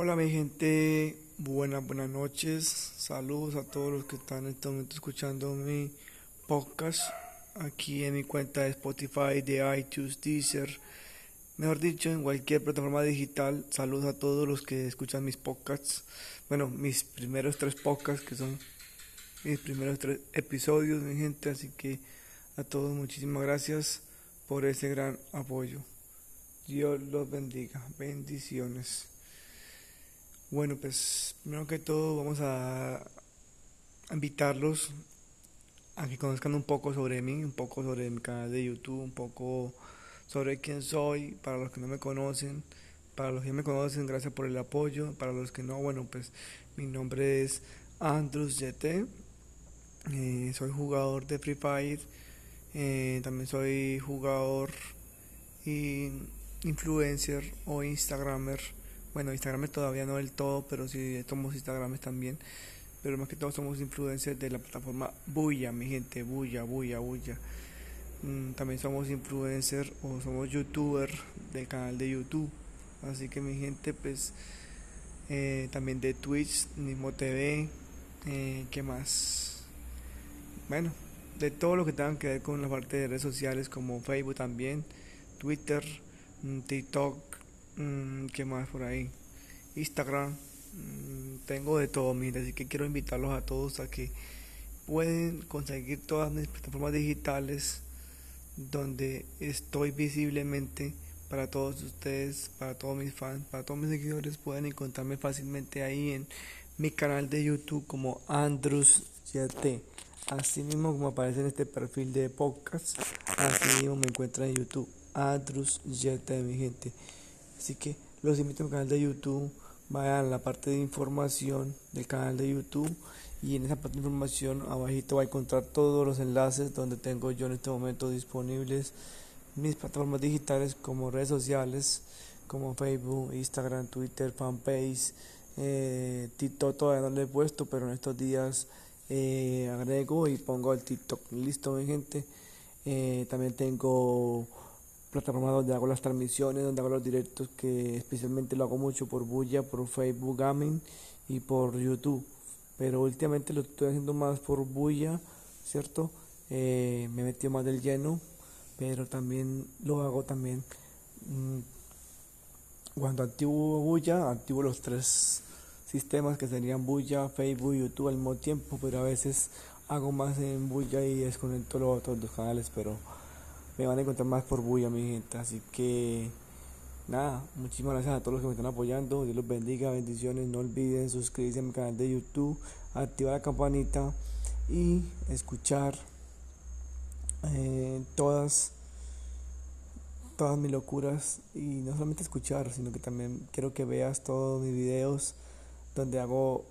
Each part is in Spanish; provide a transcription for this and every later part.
Hola mi gente, buenas, buenas noches, saludos a todos los que están en este momento escuchando mi podcast aquí en mi cuenta de Spotify, de iTunes, Deezer, mejor dicho en cualquier plataforma digital, saludos a todos los que escuchan mis podcasts, bueno, mis primeros tres podcasts que son mis primeros tres episodios mi gente, así que a todos muchísimas gracias por ese gran apoyo. Dios los bendiga, bendiciones. Bueno, pues primero que todo vamos a invitarlos a que conozcan un poco sobre mí, un poco sobre mi canal de YouTube, un poco sobre quién soy, para los que no me conocen, para los que me conocen, gracias por el apoyo, para los que no, bueno, pues mi nombre es Andrews YT, eh, soy jugador de Free Fire, eh, también soy jugador y influencer o instagramer bueno, Instagram todavía no del todo, pero sí somos Instagram también. Pero más que todo somos influencers de la plataforma Buya, mi gente, Buya, Buya, Buya. Mm, también somos influencers o somos youtubers del canal de YouTube. Así que mi gente, pues eh, también de Twitch, mismo TV, eh, ¿qué más? Bueno, de todo lo que tenga que ver con la parte de redes sociales como Facebook también, Twitter, mm, TikTok, ¿Qué más por ahí? Instagram. Mm, tengo de todo, mire, así que quiero invitarlos a todos a que pueden conseguir todas mis plataformas digitales donde estoy visiblemente para todos ustedes, para todos mis fans, para todos mis seguidores, pueden encontrarme fácilmente ahí en mi canal de YouTube como Andrews YT. Así mismo como aparece en este perfil de podcast, así mismo me encuentran en YouTube Andrews YT, mi gente. Así que los invito a mi canal de YouTube, vayan a la parte de información del canal de YouTube y en esa parte de información abajito va a encontrar todos los enlaces donde tengo yo en este momento disponibles mis plataformas digitales como redes sociales como Facebook, Instagram, Twitter, fanpage, eh, TikTok todavía no lo he puesto pero en estos días eh, agrego y pongo el TikTok. Listo mi gente. Eh, también tengo plataforma donde hago las transmisiones, donde hago los directos, que especialmente lo hago mucho por Bulla, por Facebook Gaming y por YouTube. Pero últimamente lo estoy haciendo más por Bulla, ¿cierto? Eh, me metido más del lleno, pero también lo hago también mm, cuando activo Bulla, activo los tres sistemas que serían Bulla, Facebook y YouTube al mismo tiempo, pero a veces hago más en Bulla y desconecto los otros dos canales, pero me van a encontrar más por bulla, mi gente. Así que, nada, muchísimas gracias a todos los que me están apoyando. Dios los bendiga, bendiciones. No olviden suscribirse a mi canal de YouTube, activar la campanita y escuchar eh, todas todas mis locuras y no solamente escuchar, sino que también quiero que veas todos mis videos donde hago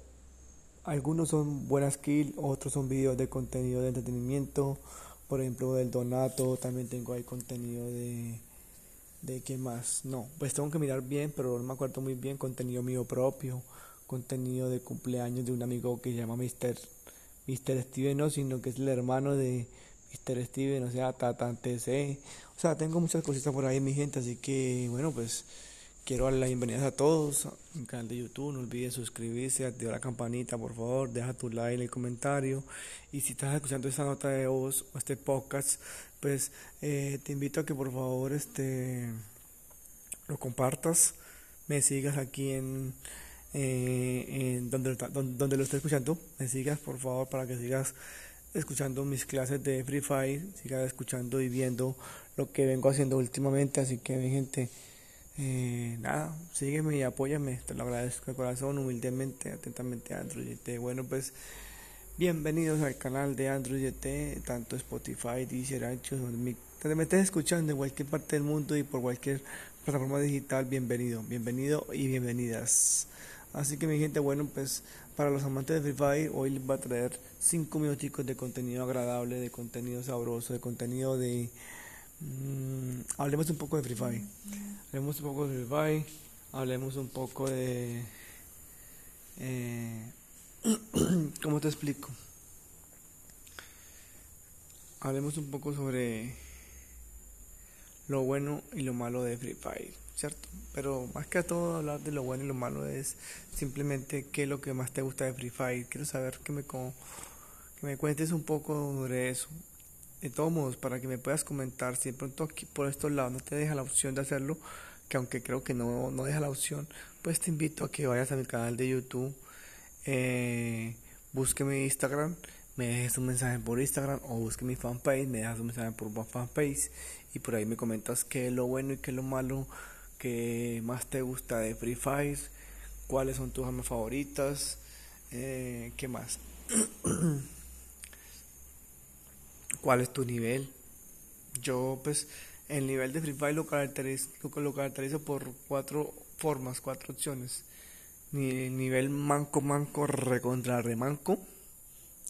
algunos son buenas kills, otros son videos de contenido de entretenimiento, por ejemplo del Donato, también tengo ahí contenido de de qué más, no, pues tengo que mirar bien, pero no me acuerdo muy bien, contenido mío propio, contenido de cumpleaños de un amigo que se llama Mr. Mr. Steven, no, sino que es el hermano de Mr. Steven, o sea, Tatante C. O sea, tengo muchas cositas por ahí, mi gente, así que, bueno, pues Quiero dar las bienvenidas a todos en canal de YouTube. No olvides suscribirse, activar la campanita, por favor. Deja tu like, el comentario. Y si estás escuchando esta nota de voz o este podcast, pues eh, te invito a que por favor este lo compartas. Me sigas aquí en, eh, donde, donde, lo estés escuchando. Me sigas por favor para que sigas escuchando mis clases de Free Fire. Sigas escuchando y viendo lo que vengo haciendo últimamente. Así que mi gente. Eh, nada, sígueme y apóyame, te lo agradezco de corazón, humildemente, atentamente Android. Bueno, pues bienvenidos al canal de Android tanto Spotify, Deezer, Anchos, donde me estés escuchando en cualquier parte del mundo y por cualquier plataforma digital, bienvenido, bienvenido y bienvenidas. Así que mi gente, bueno, pues para los amantes de Free Fire, hoy les va a traer 5 minutos de contenido agradable, de contenido sabroso, de contenido de Mm, hablemos un poco de Free Fire. Hablemos un poco de Free Fire. Hablemos un poco de. Eh, ¿Cómo te explico? Hablemos un poco sobre lo bueno y lo malo de Free Fire. ¿cierto? Pero más que a todo hablar de lo bueno y lo malo es simplemente qué es lo que más te gusta de Free Fire. Quiero saber que me, que me cuentes un poco sobre eso. De todos modos, para que me puedas comentar, si de pronto aquí por estos lados no te deja la opción de hacerlo, que aunque creo que no, no deja la opción, pues te invito a que vayas a mi canal de YouTube, eh, busque mi Instagram, me dejes un mensaje por Instagram o busque mi fanpage, me dejas un mensaje por fanpage y por ahí me comentas qué es lo bueno y qué es lo malo que más te gusta de Free Fire, cuáles son tus armas favoritas, eh, qué más, cuál es tu nivel. Yo pues el nivel de Free Fire lo caracterizo, lo caracterizo por cuatro formas, cuatro opciones. Ni, nivel manco, manco, recontra remanco,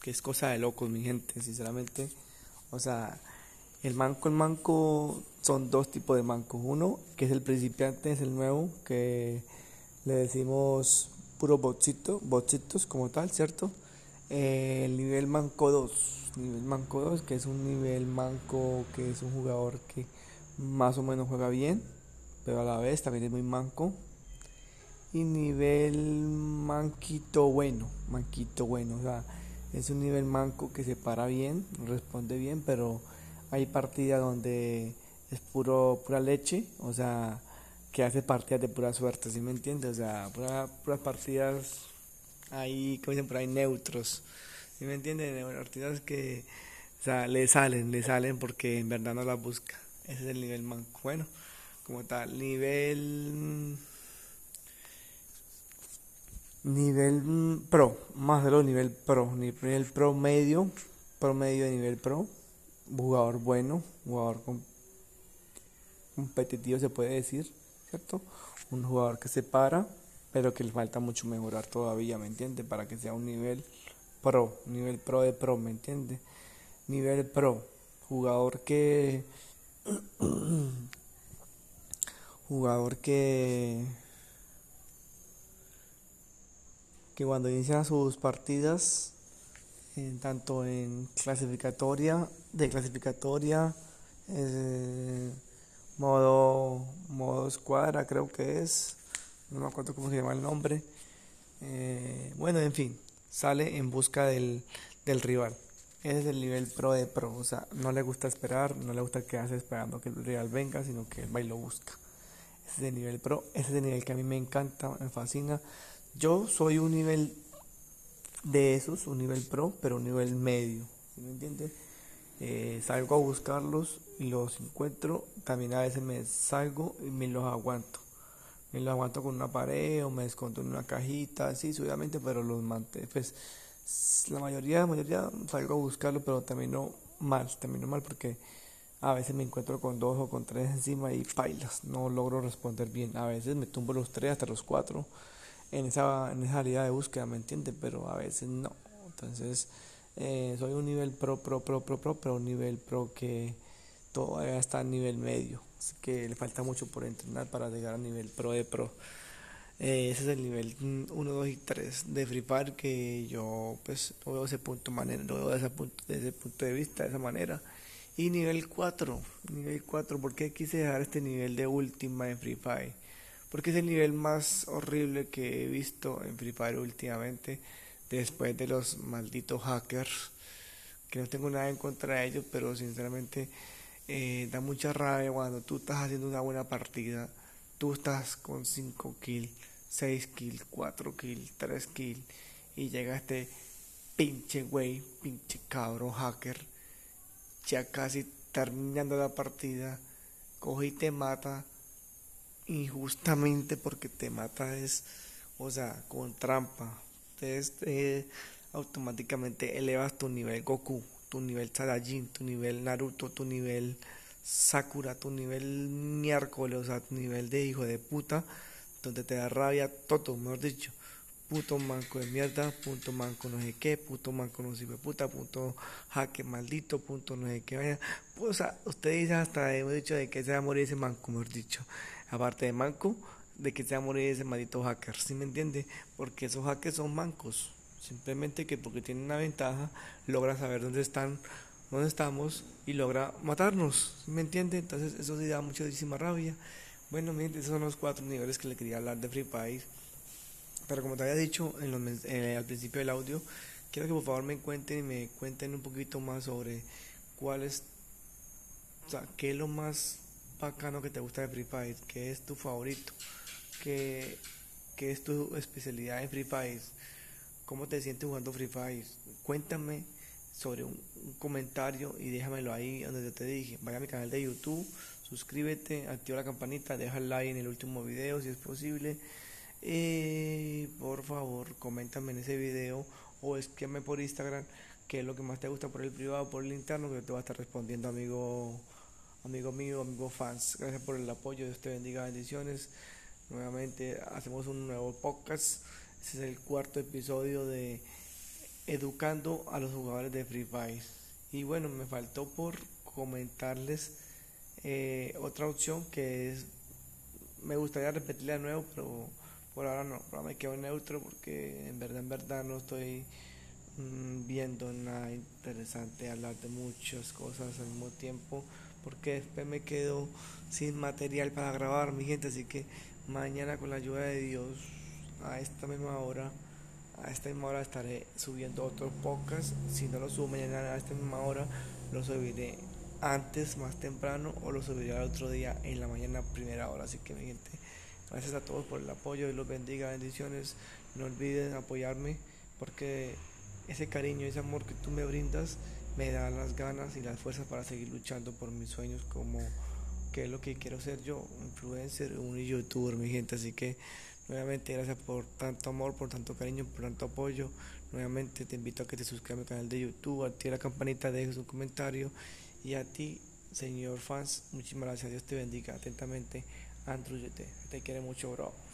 que es cosa de locos, mi gente, sinceramente. O sea, el manco, el manco son dos tipos de manco. Uno, que es el principiante, es el nuevo, que le decimos puro bochito, bochitos como tal, ¿cierto? Eh, el nivel manco 2, nivel manco 2, que es un nivel manco, que es un jugador que más o menos juega bien, pero a la vez también es muy manco. Y nivel manquito bueno, manquito bueno, o sea, es un nivel manco que se para bien, responde bien, pero hay partidas donde es puro pura leche, o sea, que hace partidas de pura suerte, ¿sí me entiendes? O sea, pura, puras partidas ahí, como dicen por ahí, neutros, ¿sí me entiendes? Partidas que, o sea, le salen, le salen porque en verdad no las busca. Ese es el nivel manco. Bueno, como tal, nivel. Nivel pro, más de lo nivel pro, nivel pro medio, promedio de nivel pro, jugador bueno, jugador competitivo se puede decir, ¿cierto? Un jugador que se para, pero que le falta mucho mejorar todavía, ¿me entiende? Para que sea un nivel pro, nivel pro de pro, ¿me entiende? Nivel pro, jugador que jugador que que cuando inicia sus partidas tanto en clasificatoria de clasificatoria eh, modo modo escuadra creo que es no me acuerdo cómo se llama el nombre eh, bueno en fin sale en busca del, del rival ese es el nivel pro de pro, o sea, no le gusta esperar, no le gusta quedarse esperando que el real venga, sino que él va y lo busca. Ese es el nivel pro, ese es el nivel que a mí me encanta, me fascina. Yo soy un nivel de esos, un nivel pro, pero un nivel medio, ¿sí me entiendes? Eh, salgo a buscarlos y los encuentro, también a veces me salgo y me los aguanto. Me los aguanto con una pared o me escondo en una cajita, sí, obviamente, pero los mantengo, pues la mayoría, la mayoría salgo a buscarlo, pero termino mal, termino mal porque a veces me encuentro con dos o con tres encima y pailas, no logro responder bien. A veces me tumbo los tres hasta los cuatro en esa, en esa de búsqueda, ¿me entiendes? Pero a veces no. Entonces, eh, soy un nivel pro, pro, pro, pro, pro, pero un nivel pro que todavía está a nivel medio. Que le falta mucho por entrenar para llegar a nivel pro de pro. Eh, ese es el nivel 1, 2 y 3 de Free Fire que yo pues lo veo ese punto manera, veo ese punto, desde ese punto de vista, de esa manera. Y nivel 4, nivel 4, ¿por qué quise dejar este nivel de última en Free Fire? Porque es el nivel más horrible que he visto en Free Fire últimamente, después de los malditos hackers, que no tengo nada en contra de ellos, pero sinceramente eh, da mucha rabia cuando tú estás haciendo una buena partida, tú estás con 5 kills 6 kills, 4 kills, 3 kills y llega este pinche güey, pinche cabro hacker, ya casi terminando la partida, coge y te mata injustamente porque te mata es, o sea, con trampa. Entonces eh, automáticamente elevas tu nivel Goku, tu nivel Saiyajin, tu nivel Naruto, tu nivel Sakura, tu nivel miércoles, o sea, tu nivel de hijo de puta donde te da rabia todo, mejor dicho. Puto manco de mierda, punto manco no sé qué, puto manco no sirve puta, punto jaque maldito, punto no sé qué vaya. Pues, o sea, usted dice hasta hemos dicho de que se va a morir ese manco, mejor dicho. Aparte de manco, de que se va a morir ese maldito hacker, ¿sí me entiende? Porque esos hackers son mancos. Simplemente que porque tienen una ventaja, logra saber dónde están, dónde estamos y logra matarnos, ¿sí me entiende? Entonces eso sí da muchísima rabia Bueno, miren, esos son los cuatro niveles que le quería hablar de Free Fire. Pero como te había dicho en los, al principio del audio, quiero que por favor me cuenten y me cuenten un poquito más sobre cuál es, o sea, qué es lo más bacano que te gusta de Free Fire, qué es tu favorito, qué, qué es tu especialidad en Free Fire, cómo te sientes jugando Free Fire. Cuéntame sobre un, comentario y déjamelo ahí donde yo te dije. Vaya a mi canal de YouTube, suscríbete, activa la campanita, deja el like en el último video si es posible. Eh, por favor, coméntame en ese video o escríbeme por Instagram qué es lo que más te gusta por el privado, por el interno, que yo te voy a estar respondiendo, amigo, amigo mío, amigo fans. Gracias por el apoyo, Dios te bendiga, bendiciones. Nuevamente hacemos un nuevo podcast. Este es el cuarto episodio de Educando a los jugadores de Free Fire. Y bueno, me faltó por comentarles eh, otra opción que es, me gustaría repetirla de nuevo, pero por ahora no, ahora me quedo neutro porque en verdad, en verdad no estoy mm, viendo nada interesante, hablar de muchas cosas al mismo tiempo, porque después me quedo sin material para grabar, mi gente, así que mañana con la ayuda de Dios, a esta misma hora, a esta misma hora estaré subiendo otro podcast, si no lo subo mañana a esta misma hora, lo subiré antes, más temprano, o lo subiré al otro día en la mañana primera hora, así que mi gente Gracias a todos por el apoyo y los bendiga, bendiciones. No olviden apoyarme porque ese cariño, ese amor que tú me brindas me da las ganas y las fuerzas para seguir luchando por mis sueños como que es lo que quiero ser yo, influencer, un youtuber, mi gente. Así que nuevamente gracias por tanto amor, por tanto cariño, por tanto apoyo. Nuevamente te invito a que te suscribas a mi canal de YouTube, active la campanita, dejes un comentario y a ti, señor fans, muchísimas gracias. Dios te bendiga atentamente. Andrew, te quiere mucho, bro.